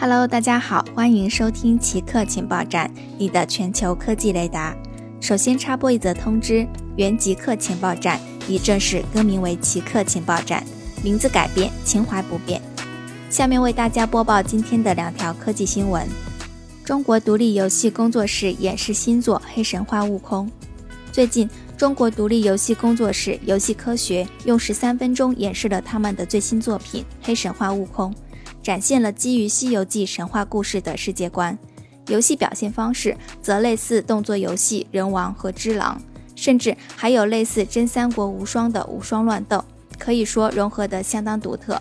Hello，大家好，欢迎收听奇客情报站，你的全球科技雷达。首先插播一则通知：原极客情报站已正式更名为奇客情报站，名字改变，情怀不变。下面为大家播报今天的两条科技新闻：中国独立游戏工作室演示新作《黑神话：悟空》。最近，中国独立游戏工作室游戏科学用十三分钟演示了他们的最新作品《黑神话：悟空》。展现了基于《西游记》神话故事的世界观，游戏表现方式则类似动作游戏《人王》和《只狼》，甚至还有类似《真三国无双》的无双乱斗，可以说融合得相当独特。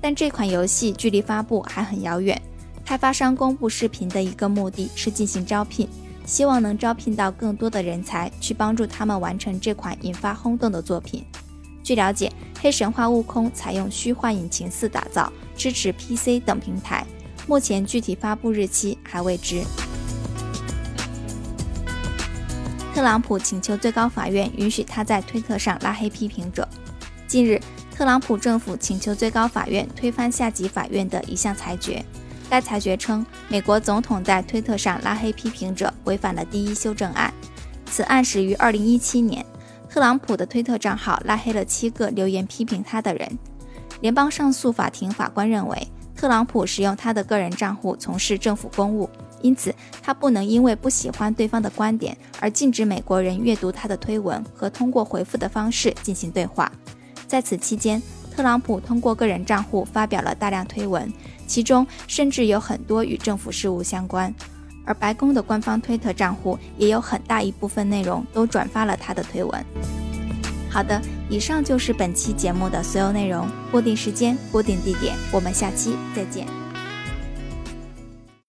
但这款游戏距离发布还很遥远。开发商公布视频的一个目的是进行招聘，希望能招聘到更多的人才去帮助他们完成这款引发轰动的作品。据了解，《黑神话：悟空》采用虚幻引擎四打造。支持 PC 等平台，目前具体发布日期还未知。特朗普请求最高法院允许他在推特上拉黑批评者。近日，特朗普政府请求最高法院推翻下级法院的一项裁决。该裁决称，美国总统在推特上拉黑批评者违反了第一修正案。此案始于2017年，特朗普的推特账号拉黑了七个留言批评他的人。联邦上诉法庭法官认为，特朗普使用他的个人账户从事政府公务，因此他不能因为不喜欢对方的观点而禁止美国人阅读他的推文和通过回复的方式进行对话。在此期间，特朗普通过个人账户发表了大量推文，其中甚至有很多与政府事务相关，而白宫的官方推特账户也有很大一部分内容都转发了他的推文。好的，以上就是本期节目的所有内容。固定时间，固定地点，我们下期再见。